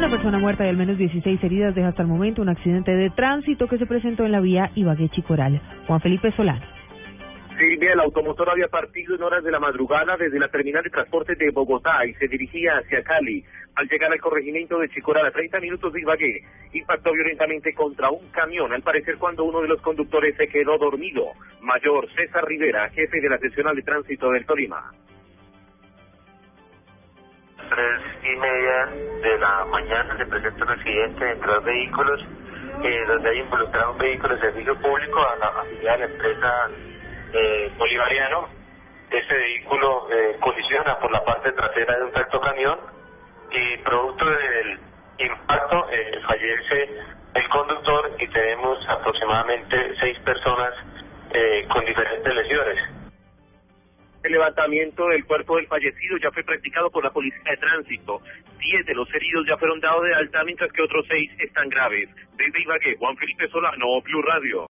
Una persona muerta y al menos 16 heridas deja hasta el momento un accidente de tránsito que se presentó en la vía Ibagué-Chicoral. Juan Felipe Solano. Silvia, el automotor había partido en horas de la madrugada desde la terminal de transporte de Bogotá y se dirigía hacia Cali. Al llegar al corregimiento de Chicoral a 30 minutos de Ibagué, impactó violentamente contra un camión, al parecer cuando uno de los conductores se quedó dormido. Mayor César Rivera, jefe de la seccional de tránsito del Tolima. Tres y media de la mañana se presenta un accidente entre dos vehículos, eh, donde hay involucrado un vehículo de servicio público a la, a la empresa eh, bolivariano. Este vehículo eh, colisiona por la parte trasera de un tractocamión y producto del impacto eh, fallece el conductor y tenemos aproximadamente seis personas eh, con diferentes lesiones. Levantamiento del cuerpo del fallecido ya fue practicado por la Policía de Tránsito. Diez de los heridos ya fueron dados de alta, mientras que otros seis están graves. Desde Ibagué, Juan Felipe Solano, Blue Radio.